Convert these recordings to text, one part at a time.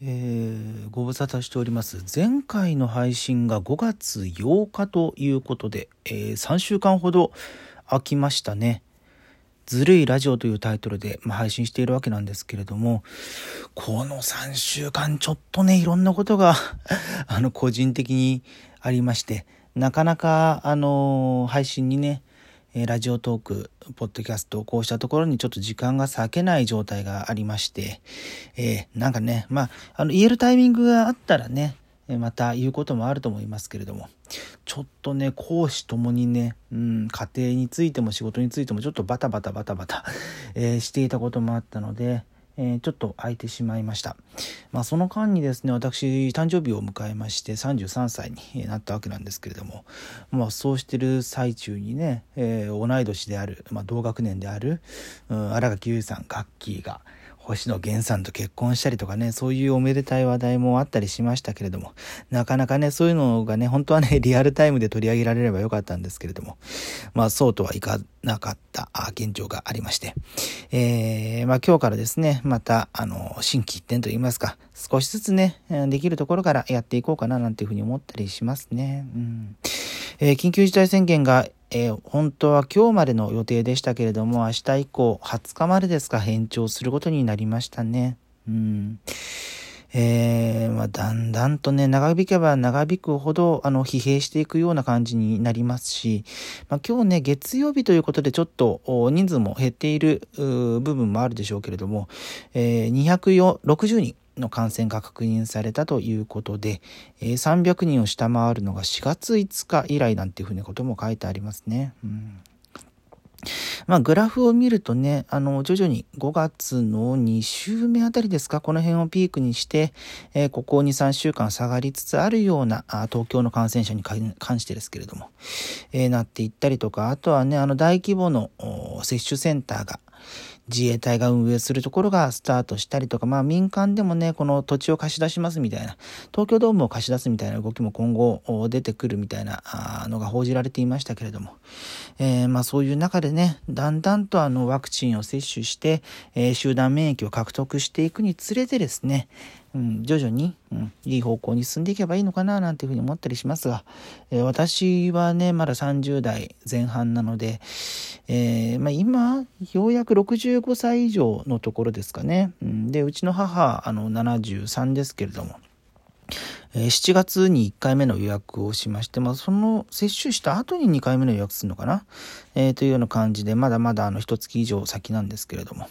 えー、ご無沙汰しております。前回の配信が5月8日ということで、えー、3週間ほど空きましたね。ずるいラジオというタイトルで、まあ、配信しているわけなんですけれども、この3週間ちょっとね、いろんなことが あの、個人的にありまして、なかなか、あの配信にね、えラジオトーク、ポッドキャスト、こうしたところにちょっと時間が割けない状態がありまして、えー、なんかね、まあ、あの、言えるタイミングがあったらね、また言うこともあると思いますけれども、ちょっとね、講師ともにね、うん、家庭についても仕事についてもちょっとバタバタバタバタ、え、していたこともあったので、えー、ちょっと空いてしまいました。まあ、その間にですね、私、誕生日を迎えまして、33歳になったわけなんですけれども、まあ、そうしてる最中にね、えー、同い年である、まあ、同学年である、うん、新垣結衣さん、楽器が、星野源さんと結婚したりとかね、そういうおめでたい話題もあったりしましたけれども、なかなかね、そういうのがね、本当はね、リアルタイムで取り上げられればよかったんですけれども、まあそうとはいかなかった現状がありまして、えー、まあ今日からですね、また、あの、新規一点といいますか、少しずつね、できるところからやっていこうかななんていうふうに思ったりしますね。うんえー、緊急事態宣言がえー、本当は今日までの予定でしたけれども、明日以降、20日までですか、延長することになりましたね。うん。えー、まあ、だんだんとね、長引けば長引くほど、あの、疲弊していくような感じになりますし、まあ、今日ね、月曜日ということでちょっと人数も減っている部分もあるでしょうけれども、えー、260人。の感染が確認されたということで、えー、300人を下回るのが4月5日以来なんていうふうなことも書いてありますね。うんまあ、グラフを見るとね、あの、徐々に5月の2週目あたりですか、この辺をピークにして、えー、ここ2、3週間下がりつつあるような、あ東京の感染者に関してですけれども、えー、なっていったりとか、あとはね、あの、大規模の接種センターが、自衛隊が運営するところがスタートしたりとか、まあ民間でもね、この土地を貸し出しますみたいな、東京ドームを貸し出すみたいな動きも今後出てくるみたいなのが報じられていましたけれども、えー、まあそういう中でね、だんだんとあのワクチンを接種して、えー、集団免疫を獲得していくにつれてですね、うん、徐々に、うん、いい方向に進んでいけばいいのかななんていうふうに思ったりしますが、えー、私はね、まだ30代前半なので、えー、まあ、今、ようやく65歳以上のところですかね。うん、で、うちの母、あの、73ですけれども、え7月に1回目の予約をしまして、まあ、その接種した後に2回目の予約するのかな、えー、というような感じで、まだまだあの、一月以上先なんですけれども、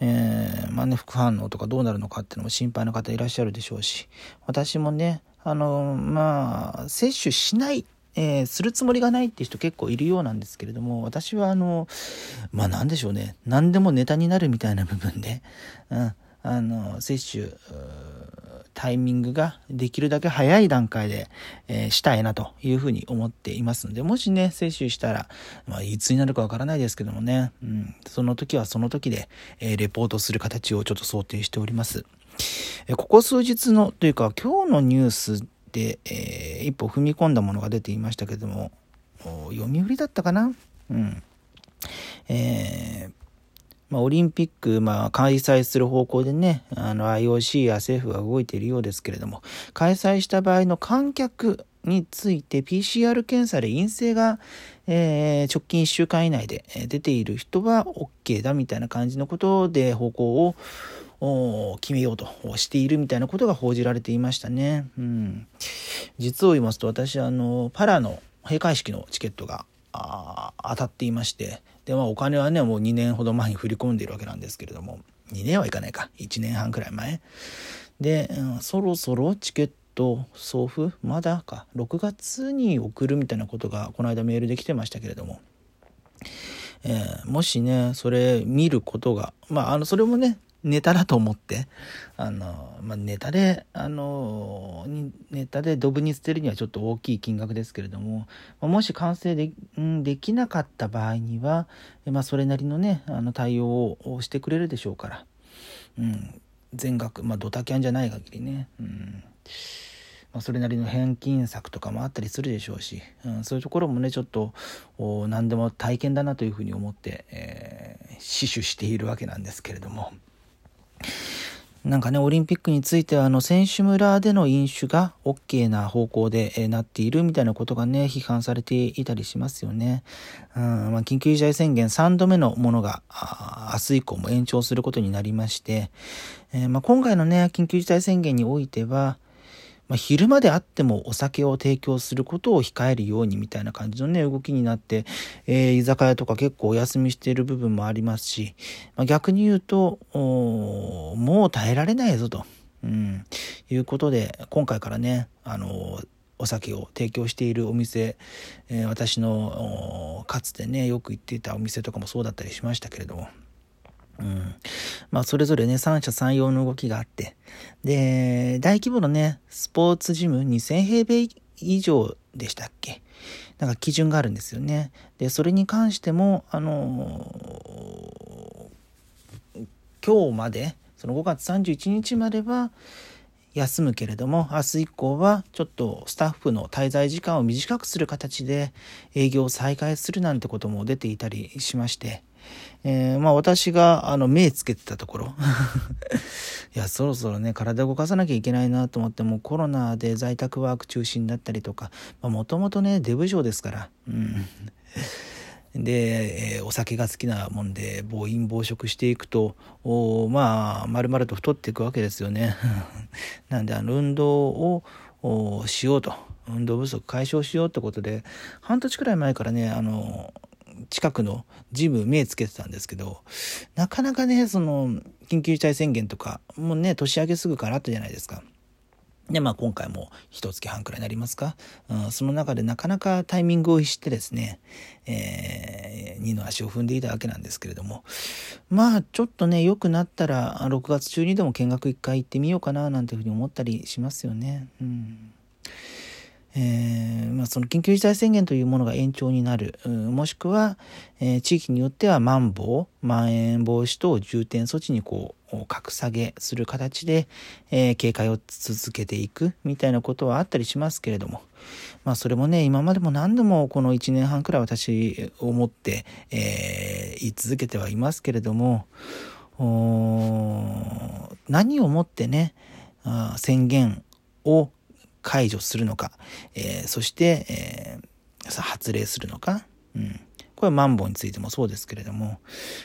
えー、まあね、副反応とかどうなるのかっていうのも心配な方いらっしゃるでしょうし、私もね、あの、まあ、接種しないえー、するつもりがないっていう人結構いるようなんですけれども、私はあの、まあなんでしょうね、何でもネタになるみたいな部分で、うん、あの、接種、タイミングができるだけ早い段階で、えー、したいなというふうに思っていますので、もしね、接種したら、まあ、いつになるかわからないですけどもね、うん、その時はその時で、えー、レポートする形をちょっと想定しております。えー、ここ数日の、というか今日のニュースで、えー、一歩踏み込んだものが出ていましたけども、読売だったかな？うん。えーまあ、オリンピック、まあ、開催する方向でね、あの IOC や政府が動いているようですけれども、開催した場合の観客について PCR 検査で陰性が、えー、直近1週間以内で出ている人は OK だみたいな感じのことで方向を決めようとしているみたいなことが報じられていましたね。うん、実を言いますと私あのパラの閉会式のチケットが当たっていましてで、まあお金はね、もう2年ほど前に振り込んでいるわけなんですけれども、2年はいかないか、1年半くらい前。で、うん、そろそろチケット送付？まだか、6月に送るみたいなことがこの間メールで来てましたけれども、えー、もしね、それ見ることが、まあ、あの、それもね、ネタだと思って、あの、まあ、ネタで、あの、ネタでドブに捨てるにはちょっと大きい金額ですけれども、もし完成でできなかった場合には、まあ、それなりのね、あの対応をしてくれるでしょうから、うん、全額、まあ、ドタキャンじゃない限りね、うん。まあ、それなりの返金策とかもあったりするでしょうし、うん、そういうところもねちょっと何でも体験だなというふうに思って、えー、死守しているわけなんですけれども。なんかね、オリンピックについては、あの、選手村での飲酒が OK な方向で、えなっているみたいなことがね、批判されていたりしますよね。うん、まあ、緊急事態宣言3度目のものが、明日以降も延長することになりまして、えー、まあ、今回のね、緊急事態宣言においては、まあ、昼間であってもお酒を提供することを控えるようにみたいな感じのね、動きになって、えー、居酒屋とか結構お休みしている部分もありますし、まあ、逆に言うと、もう耐えられないぞと、うん、いうことで、今回からね、あのお酒を提供しているお店、えー、私のかつてねよく行っていたお店とかもそうだったりしましたけれどもうん。まあ、それぞれね、三者三様の動きがあって、で、大規模のね、スポーツジム2000平米以上でしたっけ？なんか基準があるんですよね。で、それに関しても、あのー、今日まで、その5月31日までは休むけれども、明日以降はちょっとスタッフの滞在時間を短くする形で営業を再開するなんてことも出ていたりしまして、えー、まあ私があの目つけてたところ。いやそろそろね体動かさなきゃいけないなと思ってもコロナで在宅ワーク中心だったりとかもともとねデブ症ですから、うん、で、えー、お酒が好きなもんで暴飲暴食していくとおまあ丸々と太っていくわけですよね。なんであの運動をしようと。運動不足解消しようってことで半年くらい前からねあの近くのジム目つけてたんですけど、なかなかね、その、緊急事態宣言とか、もうね、年明けすぐからあったじゃないですか。で、まあ今回も一月半くらいになりますか、うん、その中でなかなかタイミングを逸してですね、えー、二の足を踏んでいたわけなんですけれども、まあちょっとね、良くなったら、6月中にでも見学一回行ってみようかな、なんていうふうに思ったりしますよね。うんえー、まあ、その緊急事態宣言というものが延長になる、もしくは、えー、地域によってはまん防、まん延防止等重点措置にこう、格下げする形で、えー、警戒を続けていく。みたいなことはあったりしますけれども、まあそれもね、今までも何度もこの1年半くらい私思って、えー、言い続けてはいますけれども、何をもってね、あ宣言を解除するのか、えー、そして、えー、発令するのか、うん、これはマンボウについてもそうですけれども、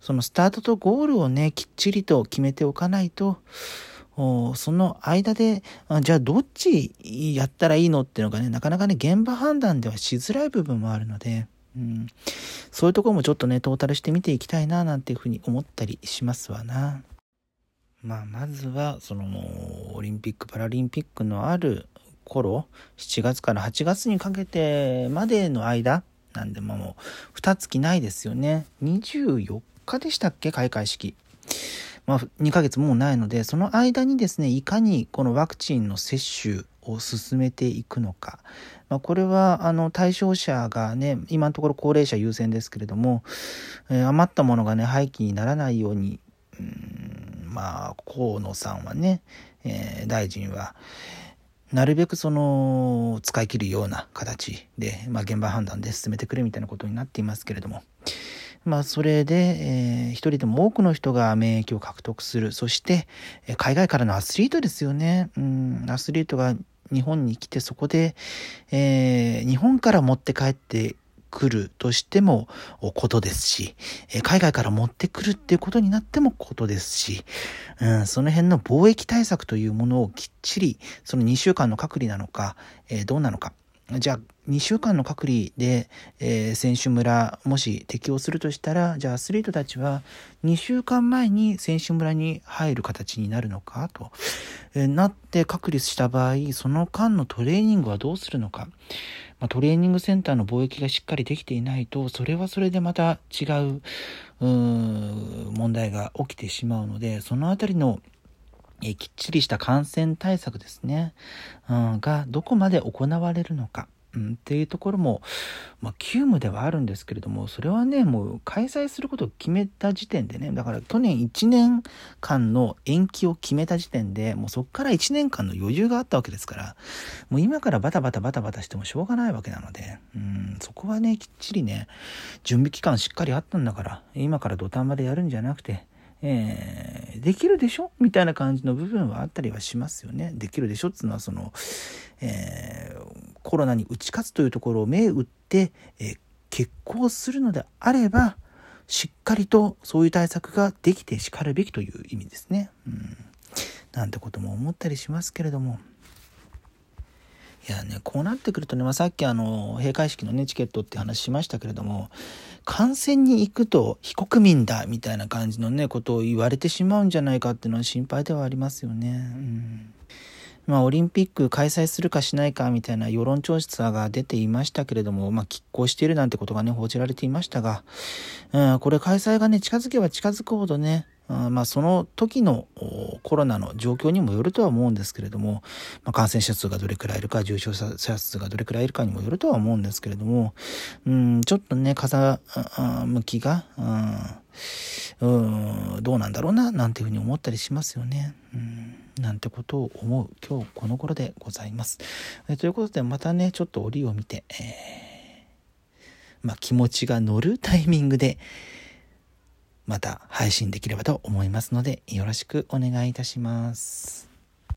そのスタートとゴールをね、きっちりと決めておかないと、その間で、じゃあどっちやったらいいのっていうのがね、なかなかね、現場判断ではしづらい部分もあるので、うん、そういうところもちょっとね、トータルして見ていきたいな、なんていうふうに思ったりしますわな。まあ、まずは、その、オリンピック・パラリンピックのある頃、7月から8月にかけてまでの間、なんでももう、2月ないですよね。24日でしたっけ？開会式。まあ、2ヶ月もうないので、その間にですね、いかにこのワクチンの接種を進めていくのか。まあ、これは、あの、対象者がね、今のところ高齢者優先ですけれども、えー、余ったものがね、廃棄にならないように、うんまあ、河野さんはね、えー、大臣は、なるべくその使い切るような形で、まあ、現場判断で進めてくれみたいなことになっていますけれども、まあ、それで、えー、一人でも多くの人が免疫を獲得する。そしてえ、海外からのアスリートですよね。うん、アスリートが日本に来てそこで、えー、日本から持って帰って来るとしてもことですし、海外から持ってくるっていうことになってもことですし、うん、その辺の貿易対策というものをきっちり、その2週間の隔離なのか、えー、どうなのか。じゃあ、2週間の隔離で、えー、選手村、もし適用するとしたら、じゃあアスリートたちは2週間前に選手村に入る形になるのかと、えー、なって隔離した場合、その間のトレーニングはどうするのか。まあ、トレーニングセンターの貿易がしっかりできていないと、それはそれでまた違う、う問題が起きてしまうので、そのあたりのえきっちりした感染対策ですね、うん、がどこまで行われるのか。うん、っていうところも、まあ、急務ではあるんですけれども、それはね、もう開催することを決めた時点でね、だから去年1年間の延期を決めた時点で、もうそこから1年間の余裕があったわけですから、もう今からバタバタバタバタしてもしょうがないわけなので、うん、そこはね、きっちりね、準備期間しっかりあったんだから、今から土壇場でやるんじゃなくて、えー、できるでしょ？みたいな感じの部分はあったりはしますよね。できるでしょ？っていうのはその、えー、コロナに打ち勝つというところを目打って、えー、決行するのであればしっかりとそういう対策ができてしかるべきという意味ですね。うん、なんてことも思ったりしますけれども。いやね、こうなってくるとね、まあ、さっきあの、閉会式のね、チケットって話しましたけれども、観戦に行くと非国民だみたいな感じのね、ことを言われてしまうんじゃないかっていうのは心配ではありますよね。うんまあ、オリンピック開催するかしないかみたいな世論調査が出ていましたけれども、まあ、拮抗しているなんてことがね、報じられていましたが、うん、これ開催がね、近づけば近づくほどね、まあ、その時のコロナの状況にもよるとは思うんですけれども、まあ、感染者数がどれくらいいるか、重症者数がどれくらいいるかにもよるとは思うんですけれども、うん、ちょっとね、風向きが、うん、どうなんだろうな、なんていうふうに思ったりしますよね。うんなんてことを思う今日この頃でございます。えということでまたねちょっと折を見て、えー、まあ、気持ちが乗るタイミングでまた配信できればと思いますのでよろしくお願いいたします。